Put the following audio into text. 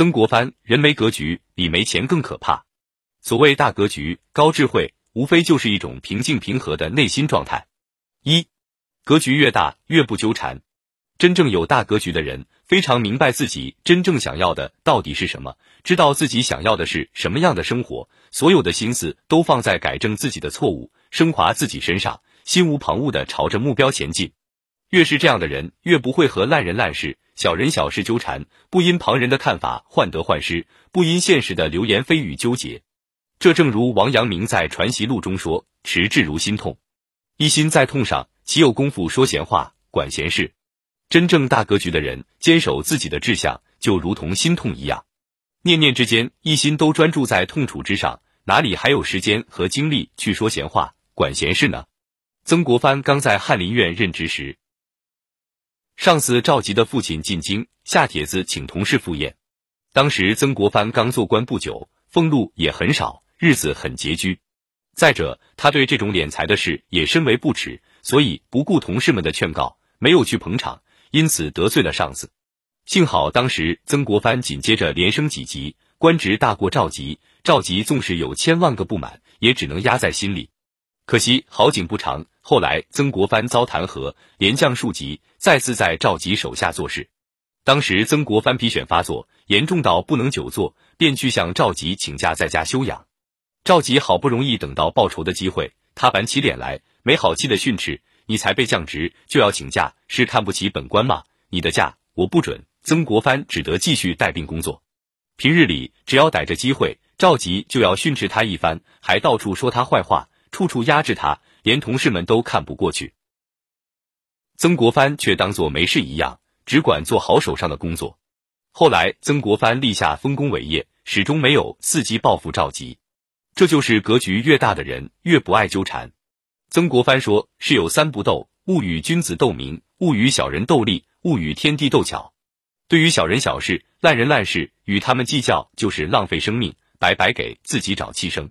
曾国藩人没格局比没钱更可怕。所谓大格局、高智慧，无非就是一种平静平和的内心状态。一，格局越大越不纠缠。真正有大格局的人，非常明白自己真正想要的到底是什么，知道自己想要的是什么样的生活，所有的心思都放在改正自己的错误、升华自己身上，心无旁骛的朝着目标前进。越是这样的人，越不会和烂人烂事、小人小事纠缠，不因旁人的看法患得患失，不因现实的流言蜚语纠结。这正如王阳明在《传习录》中说：“持志如心痛，一心在痛上，岂有功夫说闲话、管闲事？”真正大格局的人，坚守自己的志向，就如同心痛一样，念念之间，一心都专注在痛楚之上，哪里还有时间和精力去说闲话、管闲事呢？曾国藩刚在翰林院任职时，上司赵吉的父亲进京，下帖子请同事赴宴。当时曾国藩刚做官不久，俸禄也很少，日子很拮据。再者，他对这种敛财的事也深为不耻，所以不顾同事们的劝告，没有去捧场。因此得罪了上司，幸好当时曾国藩紧接着连升几级，官职大过赵佶。赵佶纵使有千万个不满，也只能压在心里。可惜好景不长，后来曾国藩遭弹劾，连降数级，再次在赵佶手下做事。当时曾国藩皮癣发作，严重到不能久坐，便去向赵佶请假在家休养。赵佶好不容易等到报仇的机会，他板起脸来，没好气的训斥。你才被降职就要请假，是看不起本官吗？你的假我不准。曾国藩只得继续带病工作。平日里只要逮着机会，赵佶就要训斥他一番，还到处说他坏话，处处压制他，连同事们都看不过去。曾国藩却当作没事一样，只管做好手上的工作。后来曾国藩立下丰功伟业，始终没有伺机报复赵佶。这就是格局越大的人越不爱纠缠。曾国藩说：“是有三不斗，勿与君子斗名，勿与小人斗利，勿与天地斗巧。对于小人小事、烂人烂事，与他们计较就是浪费生命，白白给自己找气生。”